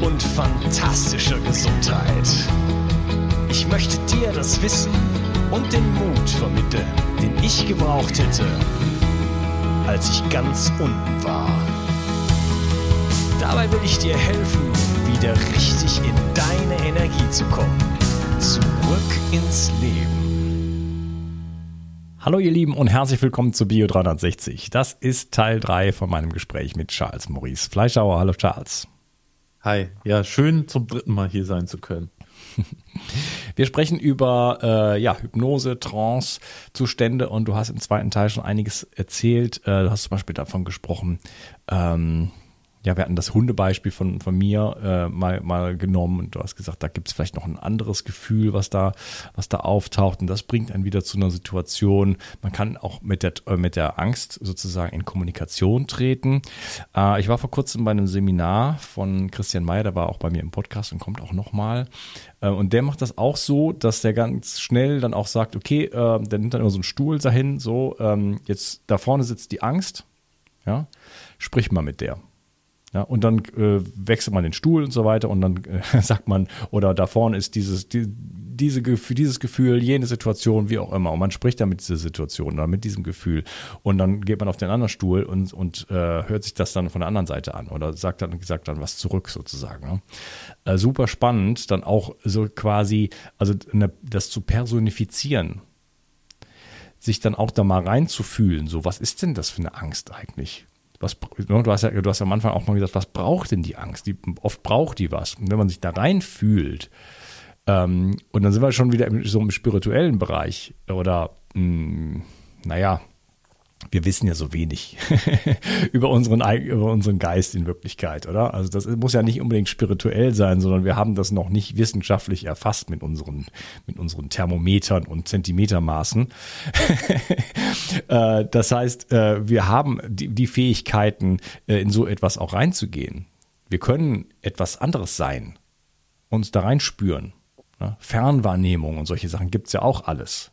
und fantastischer Gesundheit. Ich möchte dir das Wissen und den Mut vermitteln, den ich gebraucht hätte, als ich ganz unten war. Dabei will ich dir helfen, wieder richtig in deine Energie zu kommen. Zurück ins Leben. Hallo ihr Lieben und herzlich willkommen zu Bio 360. Das ist Teil 3 von meinem Gespräch mit Charles Maurice Fleischhauer. Hallo Charles. Hi, ja, schön zum dritten Mal hier sein zu können. Wir sprechen über äh, ja, Hypnose, Trance-Zustände und du hast im zweiten Teil schon einiges erzählt. Äh, du hast zum Beispiel davon gesprochen, ähm, ja, wir hatten das Hundebeispiel von, von mir äh, mal, mal genommen und du hast gesagt, da gibt es vielleicht noch ein anderes Gefühl, was da, was da auftaucht und das bringt einen wieder zu einer Situation. Man kann auch mit der, äh, mit der Angst sozusagen in Kommunikation treten. Äh, ich war vor kurzem bei einem Seminar von Christian Mayer, der war auch bei mir im Podcast und kommt auch nochmal. Äh, und der macht das auch so, dass der ganz schnell dann auch sagt, okay, äh, der nimmt dann immer so einen Stuhl dahin, so, ähm, jetzt da vorne sitzt die Angst, ja, sprich mal mit der. Ja, und dann äh, wechselt man den Stuhl und so weiter und dann äh, sagt man, oder da vorne ist dieses, die, diese, dieses Gefühl, jene Situation, wie auch immer. Und man spricht dann mit dieser Situation oder mit diesem Gefühl. Und dann geht man auf den anderen Stuhl und, und äh, hört sich das dann von der anderen Seite an oder sagt dann, sagt dann was zurück sozusagen. Ne? Äh, super spannend, dann auch so quasi, also eine, das zu personifizieren sich dann auch da mal reinzufühlen, so was ist denn das für eine Angst eigentlich? Was, ne, du hast ja, du hast am Anfang auch mal gesagt, was braucht denn die Angst? Die, oft braucht die was. Und wenn man sich da reinfühlt, ähm, und dann sind wir schon wieder im, so im spirituellen Bereich oder, mh, hm, naja, wir wissen ja so wenig über unseren, über unseren Geist in Wirklichkeit, oder? Also das muss ja nicht unbedingt spirituell sein, sondern wir haben das noch nicht wissenschaftlich erfasst mit unseren, mit unseren Thermometern und Zentimetermaßen. Äh, das heißt, äh, wir haben die, Fähigkeiten, äh, in so etwas auch reinzugehen. Wir können etwas anderes sein, uns da reinspüren. Fernwahrnehmung und solche Sachen gibt's ja auch alles.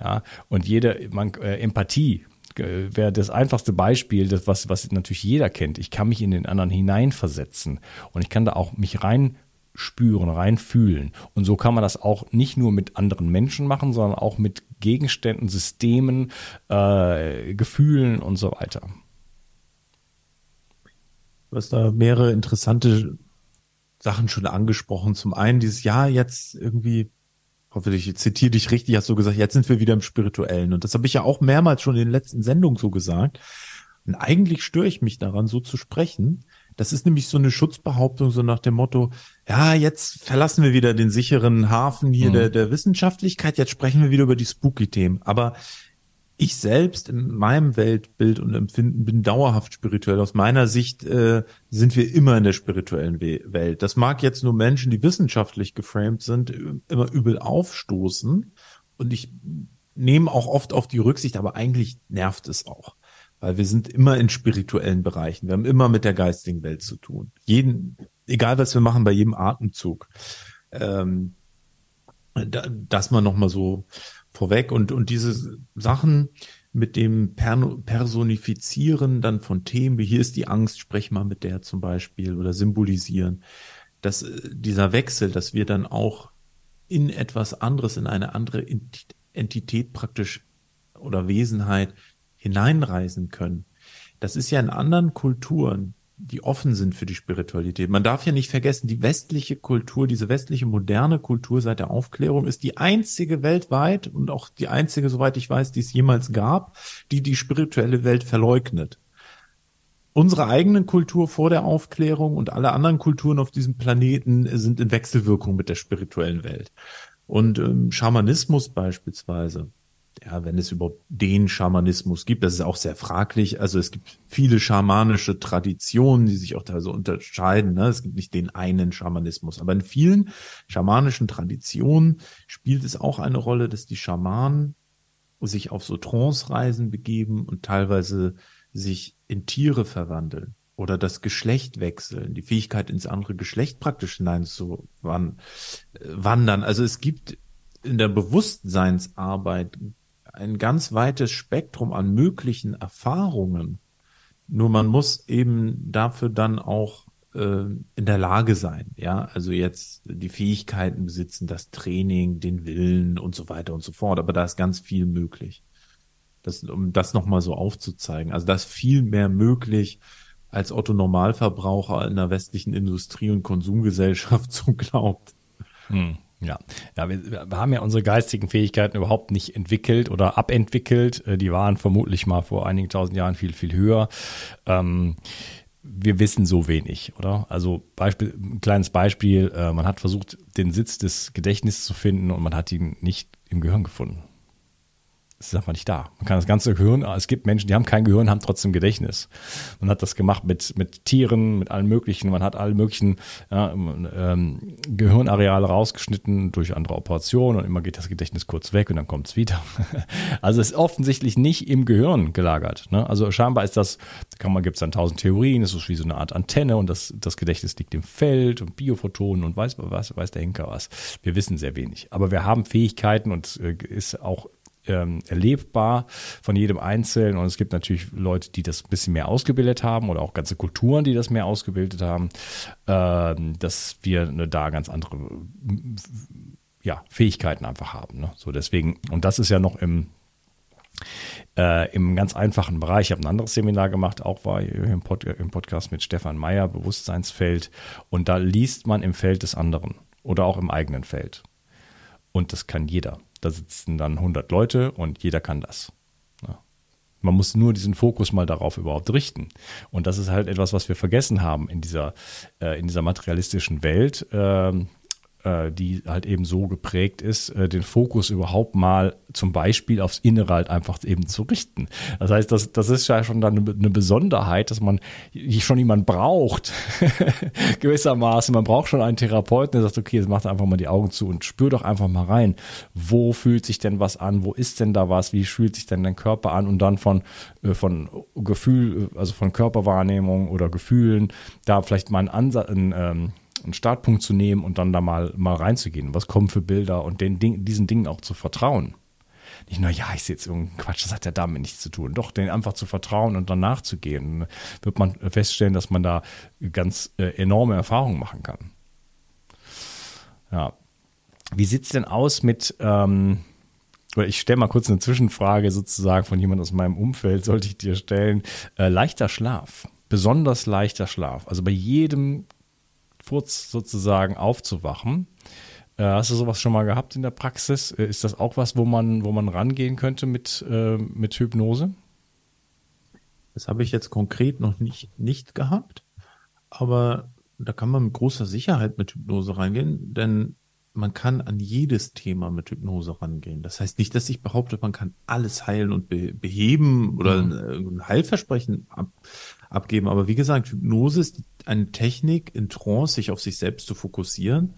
Ja, und jede man, äh, Empathie wäre das einfachste Beispiel, das was, was natürlich jeder kennt. Ich kann mich in den anderen hineinversetzen und ich kann da auch mich rein spüren, reinfühlen. Und so kann man das auch nicht nur mit anderen Menschen machen, sondern auch mit Gegenständen, Systemen, äh, Gefühlen und so weiter. Du hast da mehrere interessante Sachen schon angesprochen. Zum einen dieses Jahr jetzt irgendwie hoffe, ich zitiere dich richtig, hast du gesagt, jetzt sind wir wieder im Spirituellen. Und das habe ich ja auch mehrmals schon in den letzten Sendungen so gesagt. Und eigentlich störe ich mich daran, so zu sprechen. Das ist nämlich so eine Schutzbehauptung, so nach dem Motto, ja, jetzt verlassen wir wieder den sicheren Hafen hier mhm. der, der Wissenschaftlichkeit, jetzt sprechen wir wieder über die Spooky-Themen. Aber ich selbst in meinem Weltbild und Empfinden bin dauerhaft spirituell. Aus meiner Sicht äh, sind wir immer in der spirituellen We Welt. Das mag jetzt nur Menschen, die wissenschaftlich geframed sind, immer übel aufstoßen. Und ich nehme auch oft auf die Rücksicht, aber eigentlich nervt es auch. Weil wir sind immer in spirituellen Bereichen. Wir haben immer mit der geistigen Welt zu tun. Jeden, egal was wir machen, bei jedem Atemzug. Ähm, Das mal nochmal so vorweg und, und diese Sachen mit dem Personifizieren dann von Themen, wie hier ist die Angst, sprech mal mit der zum Beispiel oder symbolisieren, dass äh, dieser Wechsel, dass wir dann auch in etwas anderes, in eine andere Entität praktisch oder Wesenheit hineinreisen können. Das ist ja in anderen Kulturen die offen sind für die Spiritualität. Man darf ja nicht vergessen, die westliche Kultur, diese westliche moderne Kultur seit der Aufklärung ist die einzige weltweit und auch die einzige, soweit ich weiß, die es jemals gab, die die spirituelle Welt verleugnet. Unsere eigene Kultur vor der Aufklärung und alle anderen Kulturen auf diesem Planeten sind in Wechselwirkung mit der spirituellen Welt. Und ähm, Schamanismus beispielsweise ja, wenn es überhaupt den Schamanismus gibt, das ist auch sehr fraglich. Also es gibt viele schamanische Traditionen, die sich auch so unterscheiden. Ne? Es gibt nicht den einen Schamanismus, aber in vielen schamanischen Traditionen spielt es auch eine Rolle, dass die Schamanen sich auf so Trance-Reisen begeben und teilweise sich in Tiere verwandeln oder das Geschlecht wechseln, die Fähigkeit ins andere Geschlecht praktisch hineinzuwandern. Also es gibt in der Bewusstseinsarbeit ein ganz weites Spektrum an möglichen Erfahrungen. Nur man muss eben dafür dann auch äh, in der Lage sein, ja, also jetzt die Fähigkeiten besitzen, das Training, den Willen und so weiter und so fort. Aber da ist ganz viel möglich. Das, um das nochmal so aufzuzeigen. Also da ist viel mehr möglich, als Otto Normalverbraucher in der westlichen Industrie- und Konsumgesellschaft so glaubt. Hm. Ja, ja wir, wir, haben ja unsere geistigen Fähigkeiten überhaupt nicht entwickelt oder abentwickelt. Äh, die waren vermutlich mal vor einigen tausend Jahren viel, viel höher. Ähm, wir wissen so wenig, oder? Also Beispiel, ein kleines Beispiel, äh, man hat versucht, den Sitz des Gedächtnisses zu finden und man hat ihn nicht im Gehirn gefunden ist einfach nicht da. Man kann das ganze Gehirn, es gibt Menschen, die haben kein Gehirn, haben trotzdem Gedächtnis. Man hat das gemacht mit, mit Tieren, mit allen möglichen, man hat alle möglichen ja, ähm, Gehirnareale rausgeschnitten durch andere Operationen und immer geht das Gedächtnis kurz weg und dann kommt es wieder. also es ist offensichtlich nicht im Gehirn gelagert. Ne? Also scheinbar ist das, kann man, gibt es dann tausend Theorien, es ist wie so eine Art Antenne und das, das Gedächtnis liegt im Feld und Biophotonen und weiß, weiß, weiß der Henker was. Wir wissen sehr wenig. Aber wir haben Fähigkeiten und äh, ist auch ähm, erlebbar von jedem Einzelnen. Und es gibt natürlich Leute, die das ein bisschen mehr ausgebildet haben oder auch ganze Kulturen, die das mehr ausgebildet haben, ähm, dass wir eine, da ganz andere ja, Fähigkeiten einfach haben. Ne? So deswegen, und das ist ja noch im äh, im ganz einfachen Bereich. Ich habe ein anderes Seminar gemacht, auch war im, Pod, im Podcast mit Stefan Meyer, Bewusstseinsfeld. Und da liest man im Feld des anderen oder auch im eigenen Feld. Und das kann jeder. Da sitzen dann 100 Leute und jeder kann das. Man muss nur diesen Fokus mal darauf überhaupt richten. Und das ist halt etwas, was wir vergessen haben in dieser, äh, in dieser materialistischen Welt. Ähm, äh, die halt eben so geprägt ist, äh, den Fokus überhaupt mal zum Beispiel aufs Innere halt einfach eben zu richten. Das heißt, das, das ist ja schon dann eine, Besonderheit, dass man schon jemanden braucht, gewissermaßen. Man braucht schon einen Therapeuten, der sagt, okay, jetzt macht einfach mal die Augen zu und spür doch einfach mal rein. Wo fühlt sich denn was an? Wo ist denn da was? Wie fühlt sich denn dein Körper an? Und dann von, äh, von Gefühl, also von Körperwahrnehmung oder Gefühlen, da vielleicht mal einen Ansatz, ein, ähm, einen Startpunkt zu nehmen und dann da mal, mal reinzugehen. Was kommen für Bilder und den Ding, diesen Dingen auch zu vertrauen. Nicht nur, ja, ich sehe jetzt irgendeinen Quatsch, das hat ja damit nichts zu tun. Doch, den einfach zu vertrauen und dann nachzugehen, wird man feststellen, dass man da ganz äh, enorme Erfahrungen machen kann. Ja. Wie sieht es denn aus mit, ähm, oder ich stelle mal kurz eine Zwischenfrage sozusagen von jemand aus meinem Umfeld, sollte ich dir stellen. Äh, leichter Schlaf, besonders leichter Schlaf. Also bei jedem Furz sozusagen aufzuwachen. Äh, hast du sowas schon mal gehabt in der Praxis? Äh, ist das auch was, wo man, wo man rangehen könnte mit, äh, mit Hypnose? Das habe ich jetzt konkret noch nicht, nicht gehabt, aber da kann man mit großer Sicherheit mit Hypnose reingehen, denn man kann an jedes Thema mit Hypnose rangehen. Das heißt nicht, dass ich behaupte, man kann alles heilen und beheben oder mhm. ein Heilversprechen ab, abgeben. Aber wie gesagt, Hypnose ist eine Technik in Trance, sich auf sich selbst zu fokussieren.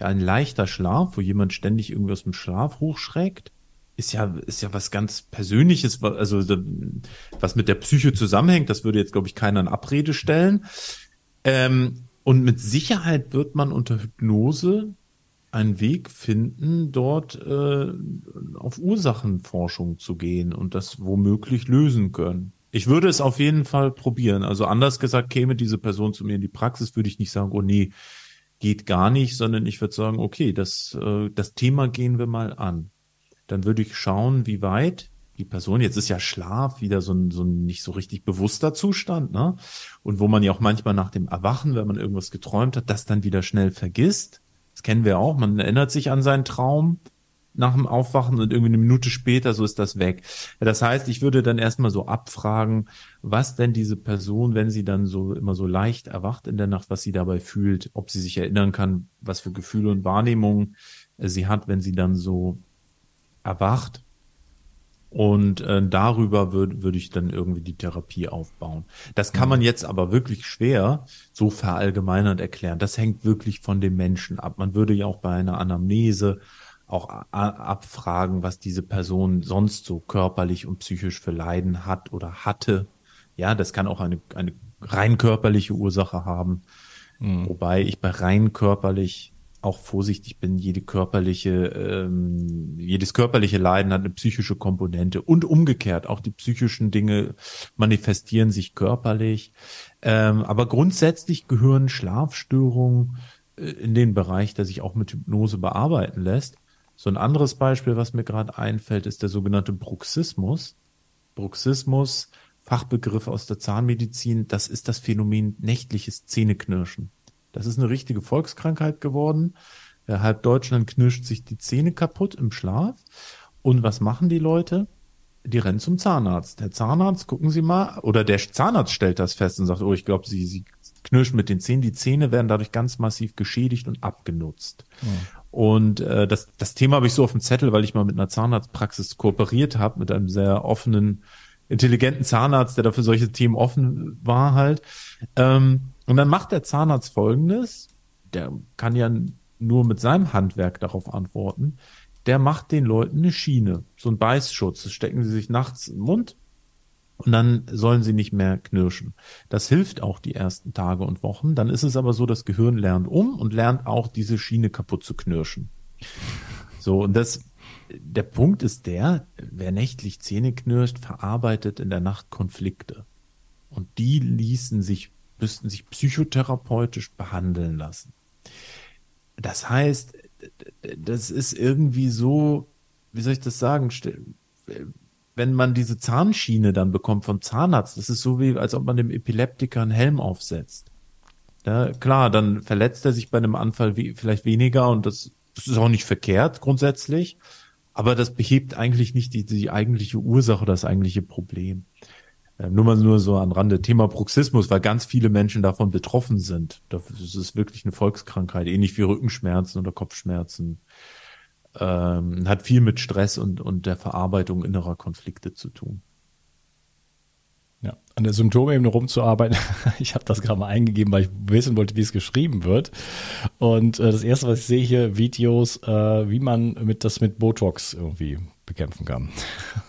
Ja, ein leichter Schlaf, wo jemand ständig irgendwie aus dem Schlaf hochschreckt, ist ja, ist ja was ganz Persönliches, also was mit der Psyche zusammenhängt. Das würde jetzt, glaube ich, keiner in Abrede stellen. Ähm, und mit Sicherheit wird man unter Hypnose einen Weg finden, dort äh, auf Ursachenforschung zu gehen und das womöglich lösen können. Ich würde es auf jeden Fall probieren. Also anders gesagt, käme diese Person zu mir in die Praxis, würde ich nicht sagen, oh nee, geht gar nicht, sondern ich würde sagen, okay, das, äh, das Thema gehen wir mal an. Dann würde ich schauen, wie weit die Person, jetzt ist ja Schlaf wieder so ein, so ein nicht so richtig bewusster Zustand, ne? Und wo man ja auch manchmal nach dem Erwachen, wenn man irgendwas geträumt hat, das dann wieder schnell vergisst. Das kennen wir auch. Man erinnert sich an seinen Traum nach dem Aufwachen und irgendwie eine Minute später, so ist das weg. Das heißt, ich würde dann erstmal so abfragen, was denn diese Person, wenn sie dann so immer so leicht erwacht in der Nacht, was sie dabei fühlt, ob sie sich erinnern kann, was für Gefühle und Wahrnehmungen sie hat, wenn sie dann so erwacht. Und äh, darüber würde würd ich dann irgendwie die Therapie aufbauen. Das kann man mhm. jetzt aber wirklich schwer so verallgemeinert erklären. Das hängt wirklich von dem Menschen ab. Man würde ja auch bei einer Anamnese auch abfragen, was diese Person sonst so körperlich und psychisch für Leiden hat oder hatte. Ja, das kann auch eine, eine rein körperliche Ursache haben. Mhm. Wobei ich bei rein körperlich auch vorsichtig bin, jede körperliche, ähm, jedes körperliche Leiden hat eine psychische Komponente und umgekehrt, auch die psychischen Dinge manifestieren sich körperlich. Ähm, aber grundsätzlich gehören Schlafstörungen äh, in den Bereich, der sich auch mit Hypnose bearbeiten lässt. So ein anderes Beispiel, was mir gerade einfällt, ist der sogenannte Bruxismus. Bruxismus, Fachbegriff aus der Zahnmedizin, das ist das Phänomen nächtliches Zähneknirschen. Das ist eine richtige Volkskrankheit geworden. Halb Deutschland knirscht sich die Zähne kaputt im Schlaf. Und was machen die Leute? Die rennen zum Zahnarzt. Der Zahnarzt, gucken Sie mal, oder der Zahnarzt stellt das fest und sagt, oh, ich glaube, Sie, Sie knirschen mit den Zähnen. Die Zähne werden dadurch ganz massiv geschädigt und abgenutzt. Ja. Und äh, das, das Thema habe ich so auf dem Zettel, weil ich mal mit einer Zahnarztpraxis kooperiert habe, mit einem sehr offenen, intelligenten Zahnarzt, der dafür solche Themen offen war halt. Ähm, und dann macht der Zahnarzt folgendes, der kann ja nur mit seinem Handwerk darauf antworten, der macht den Leuten eine Schiene, so ein Beißschutz. Das stecken sie sich nachts im Mund und dann sollen sie nicht mehr knirschen. Das hilft auch die ersten Tage und Wochen. Dann ist es aber so, das Gehirn lernt um und lernt auch diese Schiene kaputt zu knirschen. So, und das, der Punkt ist der, wer nächtlich Zähne knirscht, verarbeitet in der Nacht Konflikte. Und die ließen sich, müssten sich psychotherapeutisch behandeln lassen. Das heißt, das ist irgendwie so, wie soll ich das sagen? Wenn man diese Zahnschiene dann bekommt vom Zahnarzt, das ist so wie, als ob man dem Epileptiker einen Helm aufsetzt. Ja, klar, dann verletzt er sich bei einem Anfall wie, vielleicht weniger und das, das ist auch nicht verkehrt grundsätzlich, aber das behebt eigentlich nicht die, die eigentliche Ursache, das eigentliche Problem. Äh, nur mal nur so an Rande Thema Bruxismus, weil ganz viele Menschen davon betroffen sind. Das ist wirklich eine Volkskrankheit, ähnlich wie Rückenschmerzen oder Kopfschmerzen ähm, hat viel mit Stress und, und der Verarbeitung innerer Konflikte zu tun. Ja, an der Symptomebene rumzuarbeiten. Ich habe das gerade mal eingegeben, weil ich wissen wollte, wie es geschrieben wird. Und äh, das erste, was ich sehe hier, Videos, äh, wie man mit das mit Botox irgendwie bekämpfen kann.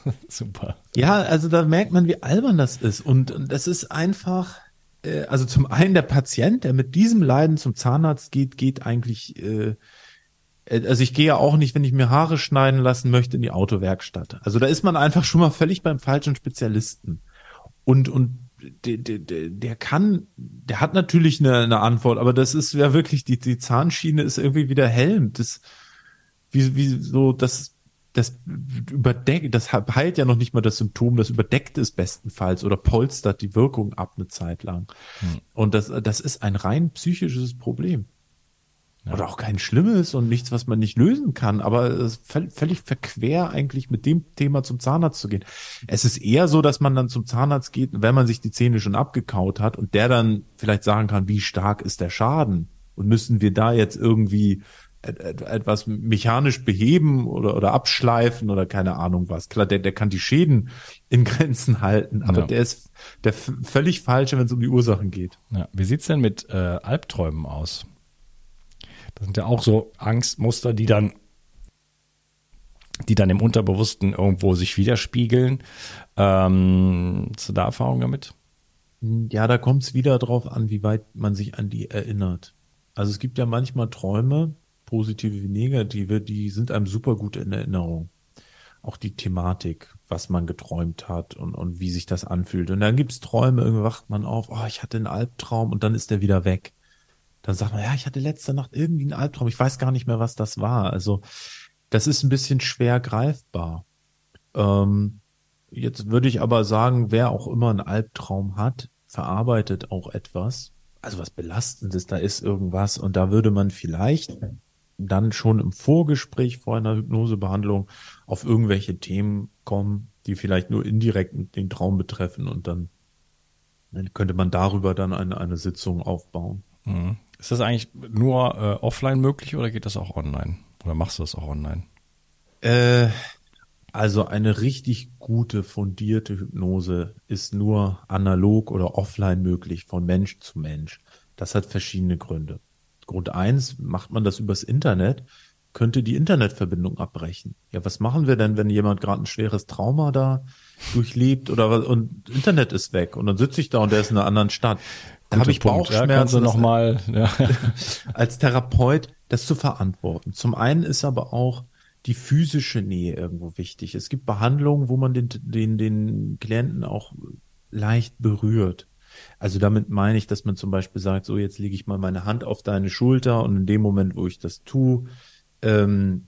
Super. Ja, also da merkt man, wie albern das ist. Und, und das ist einfach, äh, also zum einen der Patient, der mit diesem Leiden zum Zahnarzt geht, geht eigentlich äh, also ich gehe ja auch nicht, wenn ich mir Haare schneiden lassen möchte, in die Autowerkstatt. Also da ist man einfach schon mal völlig beim falschen Spezialisten. Und, und der, der, der kann, der hat natürlich eine, eine Antwort, aber das ist ja wirklich, die, die Zahnschiene ist irgendwie wieder Helm. Das, wie, wie so, das, das überdeckt, das heilt ja noch nicht mal das Symptom, das überdeckt es bestenfalls oder polstert die Wirkung ab eine Zeit lang. Hm. Und das, das ist ein rein psychisches Problem. Ja. Oder auch kein Schlimmes und nichts, was man nicht lösen kann, aber es ist völlig verquer eigentlich mit dem Thema zum Zahnarzt zu gehen. Es ist eher so, dass man dann zum Zahnarzt geht, wenn man sich die Zähne schon abgekaut hat und der dann vielleicht sagen kann, wie stark ist der Schaden und müssen wir da jetzt irgendwie etwas mechanisch beheben oder, oder abschleifen oder keine Ahnung was. Klar, der, der kann die Schäden in Grenzen halten, aber ja. der ist der völlig falsche, wenn es um die Ursachen geht. Ja. Wie sieht's denn mit äh, Albträumen aus? Das sind ja auch so Angstmuster, die dann, die dann im Unterbewussten irgendwo sich widerspiegeln. Ähm, hast du da Erfahrung damit? Ja, da kommt es wieder drauf an, wie weit man sich an die erinnert. Also es gibt ja manchmal Träume, positive wie negative, die sind einem super gut in Erinnerung. Auch die Thematik, was man geträumt hat und, und wie sich das anfühlt. Und dann gibt's Träume, irgendwie wacht man auf, oh, ich hatte einen Albtraum und dann ist der wieder weg. Dann sagt man, ja, ich hatte letzte Nacht irgendwie einen Albtraum, ich weiß gar nicht mehr, was das war. Also das ist ein bisschen schwer greifbar. Ähm, jetzt würde ich aber sagen, wer auch immer einen Albtraum hat, verarbeitet auch etwas, also was Belastendes, da ist irgendwas und da würde man vielleicht dann schon im Vorgespräch vor einer Hypnosebehandlung auf irgendwelche Themen kommen, die vielleicht nur indirekt den Traum betreffen und dann, dann könnte man darüber dann eine, eine Sitzung aufbauen. Mhm. Ist das eigentlich nur äh, offline möglich oder geht das auch online? Oder machst du das auch online? Äh, also eine richtig gute, fundierte Hypnose ist nur analog oder offline möglich, von Mensch zu Mensch. Das hat verschiedene Gründe. Grund eins, macht man das übers Internet, könnte die Internetverbindung abbrechen. Ja, was machen wir denn, wenn jemand gerade ein schweres Trauma da durchlebt oder und Internet ist weg und dann sitze ich da und der ist in einer anderen Stadt. Da habe ich Punkt. Bauchschmerzen. Ja, noch mal, ja. als Therapeut das zu verantworten. Zum einen ist aber auch die physische Nähe irgendwo wichtig. Es gibt Behandlungen, wo man den, den, den Klienten auch leicht berührt. Also damit meine ich, dass man zum Beispiel sagt, so jetzt lege ich mal meine Hand auf deine Schulter und in dem Moment, wo ich das tue, ähm,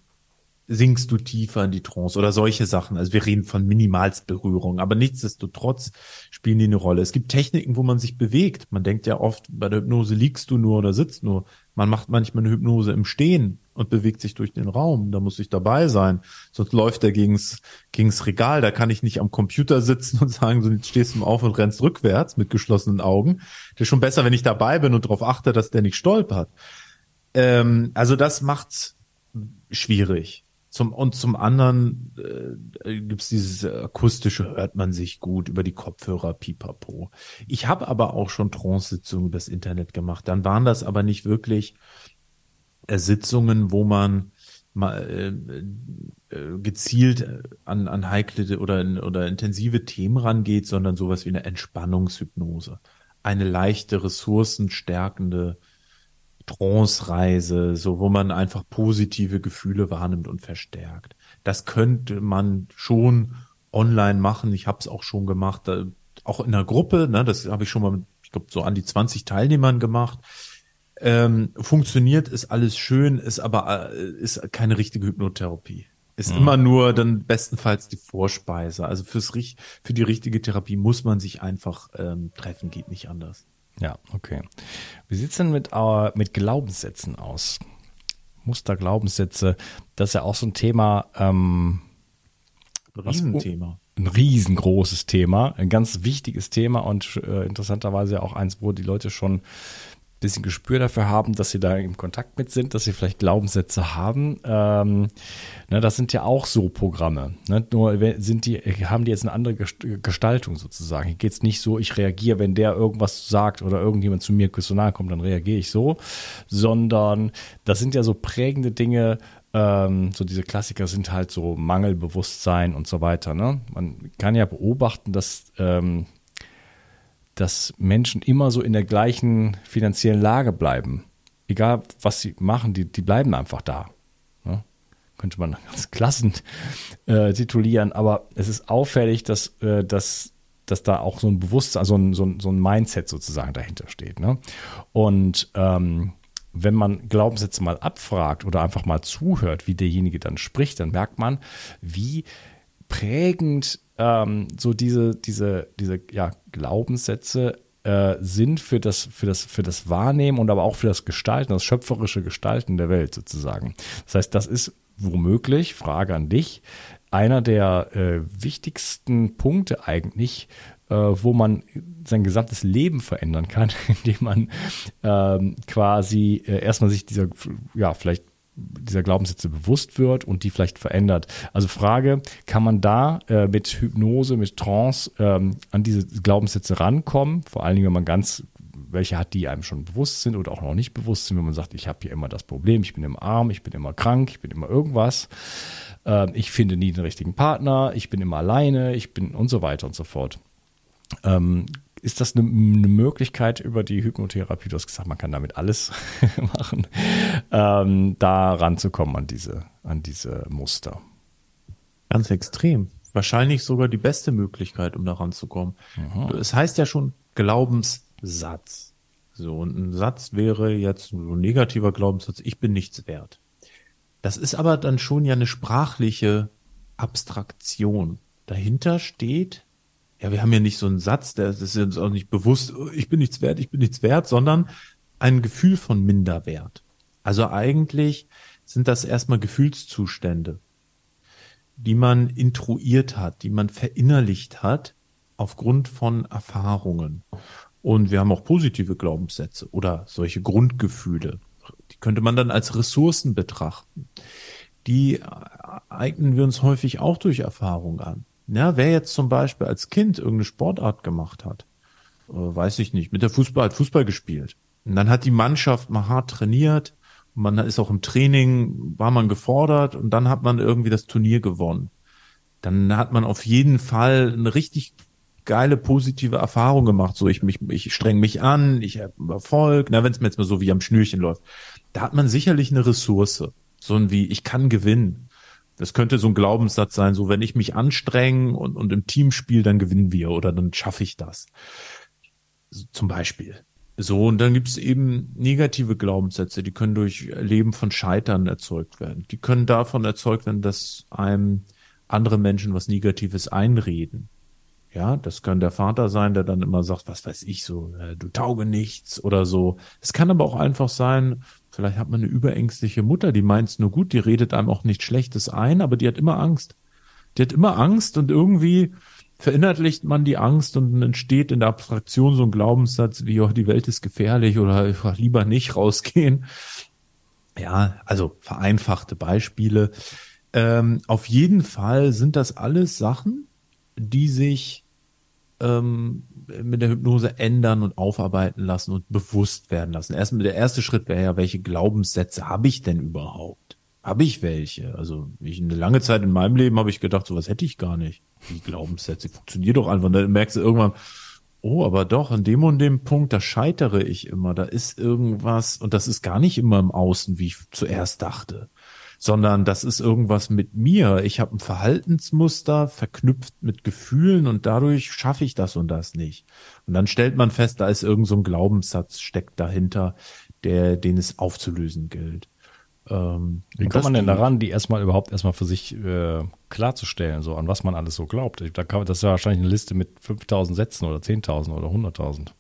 sinkst du tiefer in die Trance oder solche Sachen. Also wir reden von Minimalsberührung, aber nichtsdestotrotz spielen die eine Rolle. Es gibt Techniken, wo man sich bewegt. Man denkt ja oft, bei der Hypnose liegst du nur oder sitzt nur. Man macht manchmal eine Hypnose im Stehen und bewegt sich durch den Raum. Da muss ich dabei sein. Sonst läuft er gegens, gegens Regal. Da kann ich nicht am Computer sitzen und sagen, so jetzt stehst du auf und rennst rückwärts mit geschlossenen Augen. Das ist schon besser, wenn ich dabei bin und darauf achte, dass der nicht stolpert. Ähm, also das macht's schwierig. Zum, und zum anderen äh, gibt es dieses akustische, hört man sich gut über die Kopfhörer, pipapo. Ich habe aber auch schon Trance-Sitzungen übers Internet gemacht. Dann waren das aber nicht wirklich äh, Sitzungen, wo man mal äh, äh, gezielt an, an heikle oder, oder intensive Themen rangeht, sondern sowas wie eine Entspannungshypnose. Eine leichte, ressourcenstärkende Trance-Reise, so wo man einfach positive Gefühle wahrnimmt und verstärkt. Das könnte man schon online machen. Ich habe es auch schon gemacht, äh, auch in einer Gruppe. Ne, das habe ich schon mal, mit, ich glaube, so an die 20 Teilnehmern gemacht. Ähm, funktioniert, ist alles schön, ist aber äh, ist keine richtige Hypnotherapie. Ist mhm. immer nur dann bestenfalls die Vorspeise. Also fürs für die richtige Therapie muss man sich einfach ähm, treffen, geht nicht anders. Ja, okay. Wie sieht es denn mit, uh, mit Glaubenssätzen aus? Musterglaubenssätze, das ist ja auch so ein Thema. Ähm, Riesenthema. ein riesengroßes Thema, ein ganz wichtiges Thema und äh, interessanterweise auch eins, wo die Leute schon bisschen Gespür dafür haben, dass sie da im Kontakt mit sind, dass sie vielleicht Glaubenssätze haben. Ähm, ne, das sind ja auch so Programme. Ne? Nur sind die, haben die jetzt eine andere Gestaltung sozusagen. Hier geht es nicht so, ich reagiere, wenn der irgendwas sagt oder irgendjemand zu mir so nahe kommt, dann reagiere ich so, sondern das sind ja so prägende Dinge, ähm, so diese Klassiker sind halt so Mangelbewusstsein und so weiter. Ne? Man kann ja beobachten, dass ähm, dass Menschen immer so in der gleichen finanziellen Lage bleiben. Egal, was sie machen, die, die bleiben einfach da. Ne? Könnte man ganz Klassen äh, titulieren, aber es ist auffällig, dass, äh, dass, dass da auch so ein Bewusstsein, so ein, so ein, so ein Mindset sozusagen dahinter steht. Ne? Und ähm, wenn man Glaubenssätze mal abfragt oder einfach mal zuhört, wie derjenige dann spricht, dann merkt man, wie prägend ähm, so diese, diese, diese ja, Glaubenssätze äh, sind für das, für, das, für das Wahrnehmen und aber auch für das Gestalten, das schöpferische Gestalten der Welt sozusagen. Das heißt, das ist womöglich, Frage an dich, einer der äh, wichtigsten Punkte eigentlich, äh, wo man sein gesamtes Leben verändern kann, indem man ähm, quasi äh, erstmal sich dieser, ja, vielleicht dieser Glaubenssätze bewusst wird und die vielleicht verändert. Also Frage, kann man da äh, mit Hypnose, mit Trance ähm, an diese Glaubenssätze rankommen? Vor allen Dingen, wenn man ganz welche hat, die einem schon bewusst sind oder auch noch nicht bewusst sind, wenn man sagt, ich habe hier immer das Problem, ich bin immer arm, ich bin immer krank, ich bin immer irgendwas, äh, ich finde nie den richtigen Partner, ich bin immer alleine, ich bin und so weiter und so fort. Ähm, ist das eine, eine, Möglichkeit über die Hypnotherapie? Du hast gesagt, man kann damit alles machen, ähm, da ranzukommen an diese, an diese Muster. Ganz extrem. Wahrscheinlich sogar die beste Möglichkeit, um da ranzukommen. Mhm. Es heißt ja schon Glaubenssatz. So, und ein Satz wäre jetzt so ein negativer Glaubenssatz, ich bin nichts wert. Das ist aber dann schon ja eine sprachliche Abstraktion. Dahinter steht ja, wir haben ja nicht so einen Satz, der ist uns auch nicht bewusst, ich bin nichts wert, ich bin nichts wert, sondern ein Gefühl von Minderwert. Also eigentlich sind das erstmal Gefühlszustände, die man intruiert hat, die man verinnerlicht hat aufgrund von Erfahrungen. Und wir haben auch positive Glaubenssätze oder solche Grundgefühle. Die könnte man dann als Ressourcen betrachten. Die eignen wir uns häufig auch durch Erfahrung an. Ja, wer jetzt zum Beispiel als Kind irgendeine Sportart gemacht hat, äh, weiß ich nicht, mit der Fußball hat Fußball gespielt. Und dann hat die Mannschaft mal hart trainiert. Man ist auch im Training, war man gefordert und dann hat man irgendwie das Turnier gewonnen. Dann hat man auf jeden Fall eine richtig geile positive Erfahrung gemacht. So, ich mich, ich streng mich an, ich habe Erfolg. Na, wenn es mir jetzt mal so wie am Schnürchen läuft, da hat man sicherlich eine Ressource. So ein wie, ich kann gewinnen. Das könnte so ein Glaubenssatz sein, so wenn ich mich anstrenge und, und im Team spiele, dann gewinnen wir oder dann schaffe ich das. Zum Beispiel. So, und dann gibt es eben negative Glaubenssätze, die können durch Leben von Scheitern erzeugt werden. Die können davon erzeugt werden, dass einem andere Menschen was Negatives einreden. Ja, das kann der Vater sein, der dann immer sagt, was weiß ich so, äh, du tauge nichts oder so. Es kann aber auch einfach sein, Vielleicht hat man eine überängstliche Mutter, die meint es nur gut, die redet einem auch nichts Schlechtes ein, aber die hat immer Angst. Die hat immer Angst und irgendwie verinnerlicht man die Angst und entsteht in der Abstraktion so ein Glaubenssatz wie, oh, die Welt ist gefährlich oder lieber nicht rausgehen. Ja, also vereinfachte Beispiele. Ähm, auf jeden Fall sind das alles Sachen, die sich ähm, mit der Hypnose ändern und aufarbeiten lassen und bewusst werden lassen. Erstmal der erste Schritt wäre ja, welche Glaubenssätze habe ich denn überhaupt? Habe ich welche? Also ich eine lange Zeit in meinem Leben habe ich gedacht, sowas hätte ich gar nicht. Die Glaubenssätze funktionieren doch einfach. Und dann merkst du irgendwann, oh, aber doch, an dem und dem Punkt, da scheitere ich immer. Da ist irgendwas, und das ist gar nicht immer im Außen, wie ich zuerst dachte sondern das ist irgendwas mit mir. Ich habe ein Verhaltensmuster verknüpft mit Gefühlen und dadurch schaffe ich das und das nicht. Und dann stellt man fest, da ist irgend so ein Glaubenssatz steckt dahinter, der, den es aufzulösen gilt. Ähm, Wie kommt man denn daran, die erstmal überhaupt erstmal für sich äh, klarzustellen, so an was man alles so glaubt? Da kann, das ist ja wahrscheinlich eine Liste mit 5000 Sätzen oder 10.000 oder 100.000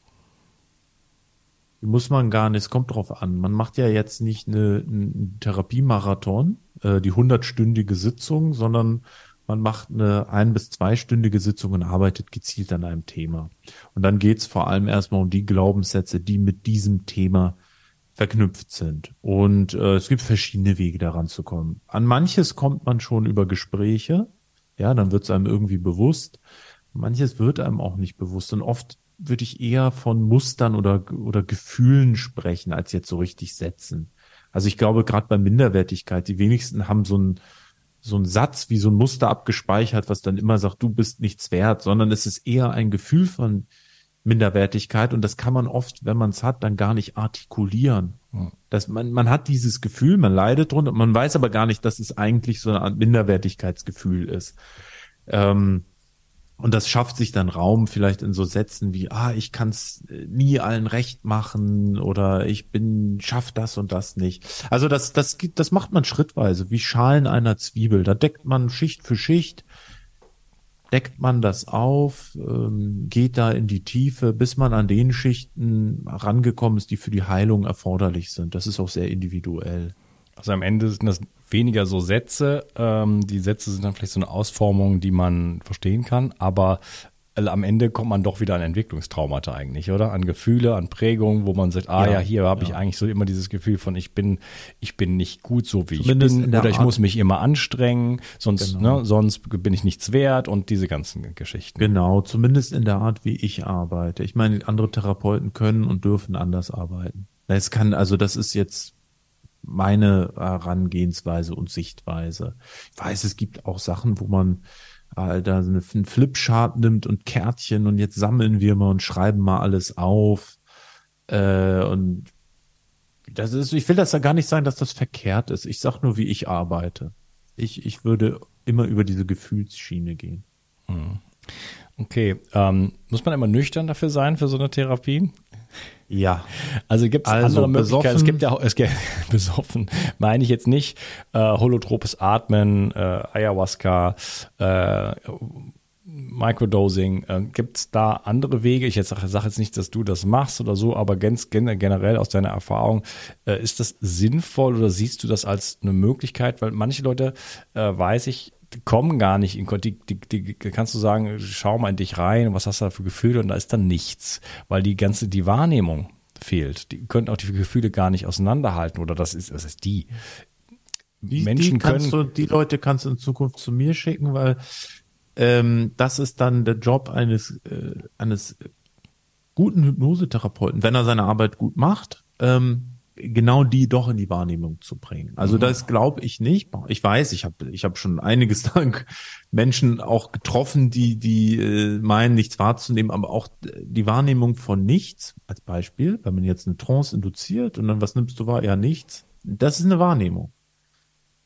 muss man gar nicht, es kommt drauf an. Man macht ja jetzt nicht eine, einen Therapiemarathon, äh, die hundertstündige Sitzung, sondern man macht eine ein- bis zweistündige Sitzung und arbeitet gezielt an einem Thema. Und dann geht's vor allem erstmal um die Glaubenssätze, die mit diesem Thema verknüpft sind. Und äh, es gibt verschiedene Wege daran zu kommen. An manches kommt man schon über Gespräche, ja, dann wird es einem irgendwie bewusst. Manches wird einem auch nicht bewusst. Und oft würde ich eher von Mustern oder, oder Gefühlen sprechen, als jetzt so richtig setzen. Also ich glaube, gerade bei Minderwertigkeit, die wenigsten haben so ein so ein Satz wie so ein Muster abgespeichert, was dann immer sagt, du bist nichts wert, sondern es ist eher ein Gefühl von Minderwertigkeit und das kann man oft, wenn man es hat, dann gar nicht artikulieren. Dass man, man hat dieses Gefühl, man leidet drunter, man weiß aber gar nicht, dass es eigentlich so eine Art Minderwertigkeitsgefühl ist. Ähm, und das schafft sich dann Raum vielleicht in so Sätzen wie, ah, ich kann es äh, nie allen recht machen oder ich bin, schaff das und das nicht. Also das, das, das macht man schrittweise, wie Schalen einer Zwiebel. Da deckt man Schicht für Schicht, deckt man das auf, ähm, geht da in die Tiefe, bis man an den Schichten rangekommen ist, die für die Heilung erforderlich sind. Das ist auch sehr individuell. Also am Ende sind das weniger so Sätze. Ähm, die Sätze sind dann vielleicht so eine Ausformung, die man verstehen kann, aber äh, am Ende kommt man doch wieder an Entwicklungstraumata eigentlich, oder? An Gefühle, an Prägungen, wo man sagt, ah ja, ja hier habe ja. ich eigentlich so immer dieses Gefühl von, ich bin, ich bin nicht gut so wie Zumindest ich bin, oder ich muss mich immer anstrengen, sonst, genau. ne, sonst bin ich nichts wert und diese ganzen Geschichten. Genau, zumindest in der Art, wie ich arbeite. Ich meine, andere Therapeuten können und dürfen anders arbeiten. Es kann, also das ist jetzt meine Herangehensweise und Sichtweise. Ich weiß, es gibt auch Sachen, wo man Alter, einen Flipchart nimmt und Kärtchen und jetzt sammeln wir mal und schreiben mal alles auf. Äh, und das ist, ich will das ja gar nicht sagen, dass das verkehrt ist. Ich sag nur, wie ich arbeite. Ich, ich würde immer über diese Gefühlsschiene gehen. Hm. Okay, ähm, muss man immer nüchtern dafür sein für so eine Therapie? Ja. Also gibt es Also andere Möglichkeiten. Es gibt ja auch, es gibt, besoffen, meine ich jetzt nicht, äh, holotropes Atmen, äh, Ayahuasca, äh, Microdosing. Äh, gibt es da andere Wege? Ich jetzt sage sag jetzt nicht, dass du das machst oder so, aber ganz gen generell aus deiner Erfahrung, äh, ist das sinnvoll oder siehst du das als eine Möglichkeit? Weil manche Leute, äh, weiß ich, kommen gar nicht in die, die, die kannst du sagen, schau mal in dich rein, was hast du da für Gefühle und da ist dann nichts, weil die ganze die Wahrnehmung fehlt. Die können auch die Gefühle gar nicht auseinanderhalten oder das ist das ist die Die, Menschen die, kannst können du, die Leute kannst du in Zukunft zu mir schicken, weil ähm, das ist dann der Job eines, äh, eines guten Hypnosetherapeuten, wenn er seine Arbeit gut macht, ähm, genau die doch in die Wahrnehmung zu bringen. Also das glaube ich nicht. Ich weiß, ich habe ich hab schon einiges lang Menschen auch getroffen, die die äh, meinen, nichts wahrzunehmen, aber auch die Wahrnehmung von nichts als Beispiel, wenn man jetzt eine Trance induziert und dann was nimmst du wahr? Ja, nichts. Das ist eine Wahrnehmung.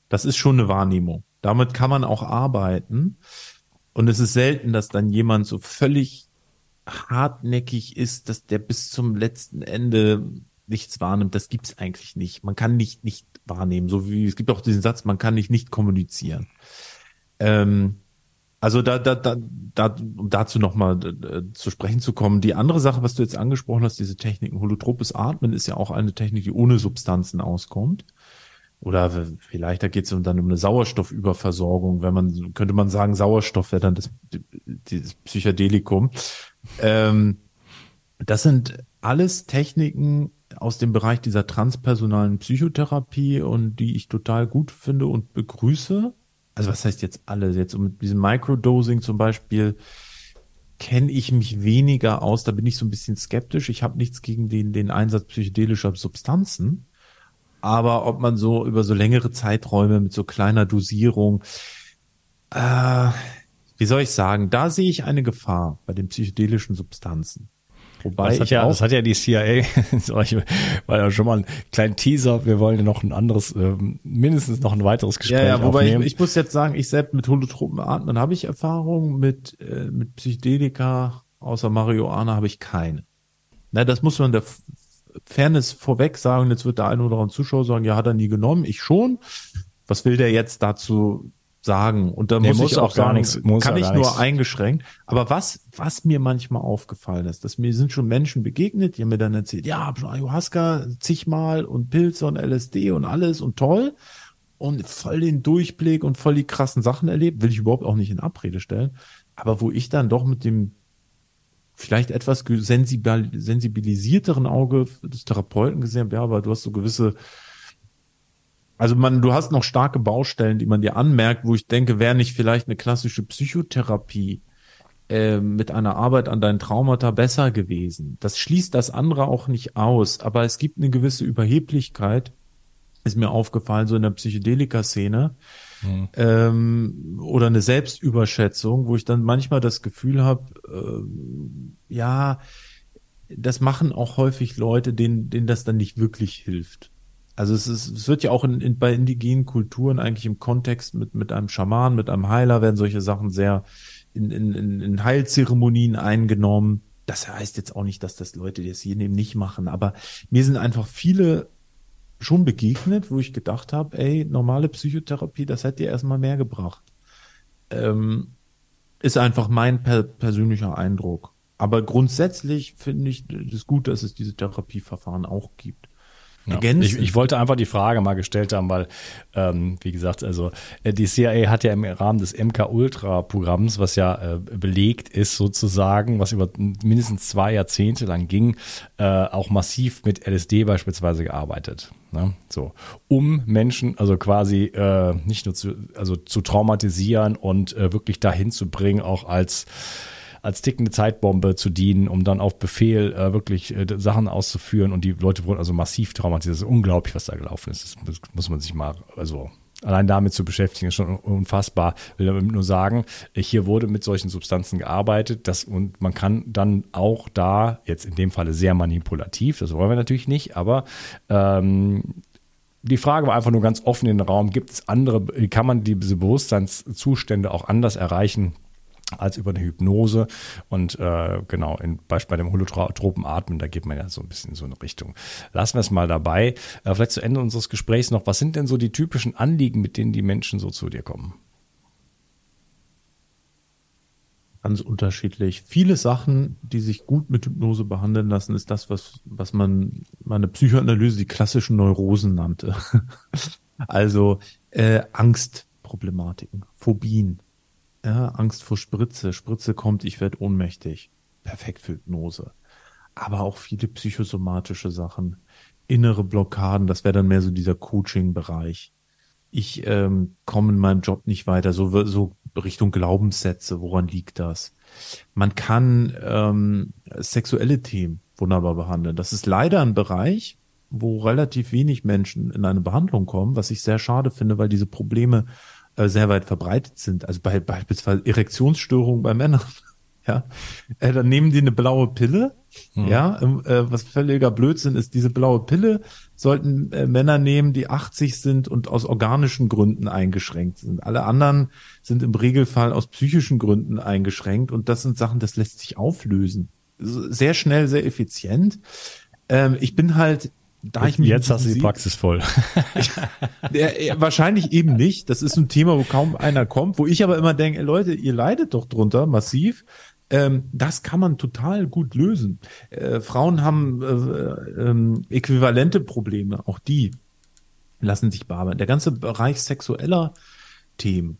Das ist schon eine Wahrnehmung. Damit kann man auch arbeiten. Und es ist selten, dass dann jemand so völlig hartnäckig ist, dass der bis zum letzten Ende nichts wahrnimmt. Das gibt's eigentlich nicht. Man kann nicht nicht wahrnehmen. So wie es gibt auch diesen Satz, man kann nicht nicht kommunizieren. Ähm, also da, da, da, da, um dazu nochmal äh, zu sprechen zu kommen. Die andere Sache, was du jetzt angesprochen hast, diese Techniken, holotropes Atmen ist ja auch eine Technik, die ohne Substanzen auskommt. Oder vielleicht da geht es dann um eine Sauerstoffüberversorgung, wenn man, könnte man sagen, Sauerstoff wäre dann das, dieses Psychedelikum. Ähm, das sind alles Techniken aus dem Bereich dieser transpersonalen Psychotherapie und die ich total gut finde und begrüße. Also was heißt jetzt alle? Jetzt mit diesem Microdosing zum Beispiel kenne ich mich weniger aus. Da bin ich so ein bisschen skeptisch. Ich habe nichts gegen den, den Einsatz psychedelischer Substanzen. Aber ob man so über so längere Zeiträume mit so kleiner Dosierung, äh, wie soll ich sagen, da sehe ich eine Gefahr bei den psychedelischen Substanzen. Wobei Das hat, ich ja, das hat ja die CIA, war ja schon mal ein kleiner Teaser, wir wollen ja noch ein anderes, ähm, mindestens noch ein weiteres Gespräch ja, ja, wobei ich, aufnehmen. ich muss jetzt sagen, ich selbst mit holotropen Atmen habe ich Erfahrung, mit, äh, mit Psychedelika außer Marihuana habe ich keine. Na, das muss man der Fairness vorweg sagen. Jetzt wird der eine oder andere Zuschauer sagen, ja, hat er nie genommen. Ich schon. Was will der jetzt dazu sagen? Und da Nee, muss muss ich auch, auch gar sagen, nichts- muss kann ich nur nichts. eingeschränkt. Aber was, was mir manchmal aufgefallen ist, dass mir sind schon Menschen begegnet, die haben mir dann erzählt, ja, schon Ayahuasca zigmal und Pilze und LSD und alles und toll und voll den Durchblick und voll die krassen Sachen erlebt, will ich überhaupt auch nicht in Abrede stellen. Aber wo ich dann doch mit dem vielleicht etwas sensibilisierteren Auge des Therapeuten gesehen habe, ja, aber du hast so gewisse, also man, du hast noch starke Baustellen, die man dir anmerkt, wo ich denke, wäre nicht vielleicht eine klassische Psychotherapie äh, mit einer Arbeit an deinen Traumata besser gewesen. Das schließt das andere auch nicht aus, aber es gibt eine gewisse Überheblichkeit, ist mir aufgefallen, so in der Psychedelika-Szene, ähm, oder eine Selbstüberschätzung, wo ich dann manchmal das Gefühl habe, ähm, ja, das machen auch häufig Leute, denen, denen das dann nicht wirklich hilft. Also es, ist, es wird ja auch in, in, bei indigenen Kulturen eigentlich im Kontext mit, mit einem Schaman, mit einem Heiler werden solche Sachen sehr in, in, in, Heilzeremonien eingenommen. Das heißt jetzt auch nicht, dass das Leute, die es hier nehmen, nicht machen, aber mir sind einfach viele schon begegnet, wo ich gedacht habe, ey, normale Psychotherapie, das hätte dir erstmal mehr gebracht. Ähm, ist einfach mein per persönlicher Eindruck. Aber grundsätzlich finde ich es gut, dass es diese Therapieverfahren auch gibt. Ja. Ergänzend. Ich, ich wollte einfach die Frage mal gestellt haben, weil, ähm, wie gesagt, also äh, die CIA hat ja im Rahmen des MK-Ultra-Programms, was ja äh, belegt ist sozusagen, was über mindestens zwei Jahrzehnte lang ging, äh, auch massiv mit LSD beispielsweise gearbeitet. Ne? So, um Menschen, also quasi äh, nicht nur zu, also zu traumatisieren und äh, wirklich dahin zu bringen, auch als als tickende Zeitbombe zu dienen, um dann auf Befehl äh, wirklich äh, Sachen auszuführen und die Leute wurden also massiv traumatisiert. Das ist unglaublich, was da gelaufen ist. Das, muss man sich mal, also allein damit zu beschäftigen, ist schon unfassbar. Ich will damit nur sagen, hier wurde mit solchen Substanzen gearbeitet, das, und man kann dann auch da, jetzt in dem Falle sehr manipulativ, das wollen wir natürlich nicht, aber ähm, die Frage war einfach nur ganz offen in den Raum, gibt es andere, kann man diese Bewusstseinszustände auch anders erreichen? Als über eine Hypnose. Und äh, genau, in, bei, dem holotropen Atmen, da geht man ja so ein bisschen in so eine Richtung. Lassen wir es mal dabei. Äh, vielleicht zu Ende unseres Gesprächs noch, was sind denn so die typischen Anliegen, mit denen die Menschen so zu dir kommen? Ganz unterschiedlich. Viele Sachen, die sich gut mit Hypnose behandeln lassen, ist das, was, was man meine Psychoanalyse die klassischen Neurosen nannte. also äh, Angstproblematiken, Phobien, ja, Angst vor Spritze. Spritze kommt, ich werde ohnmächtig. Perfekt für Hypnose. Aber auch viele psychosomatische Sachen. Innere Blockaden, das wäre dann mehr so dieser Coaching-Bereich. Ich ähm, komme in meinem Job nicht weiter, so, so Richtung Glaubenssätze, woran liegt das? Man kann ähm, sexuelle Themen wunderbar behandeln. Das ist leider ein Bereich, wo relativ wenig Menschen in eine Behandlung kommen, was ich sehr schade finde, weil diese Probleme äh, sehr weit verbreitet sind. Also bei beispielsweise Erektionsstörungen bei Männern. Ja, äh, dann nehmen die eine blaue Pille. Mhm. Ja, äh, was völliger Blödsinn ist, diese blaue Pille sollten äh, Männer nehmen, die 80 sind und aus organischen Gründen eingeschränkt sind. Alle anderen sind im Regelfall aus psychischen Gründen eingeschränkt und das sind Sachen, das lässt sich auflösen. Sehr schnell, sehr effizient. Ähm, ich bin halt da ich mich Jetzt hast du die Praxis voll. ja, wahrscheinlich eben nicht. Das ist ein Thema, wo kaum einer kommt, wo ich aber immer denke, Leute, ihr leidet doch drunter massiv. Ähm, das kann man total gut lösen. Äh, Frauen haben äh, äh, äquivalente Probleme, auch die lassen sich bearbeiten. Der ganze Bereich sexueller Themen.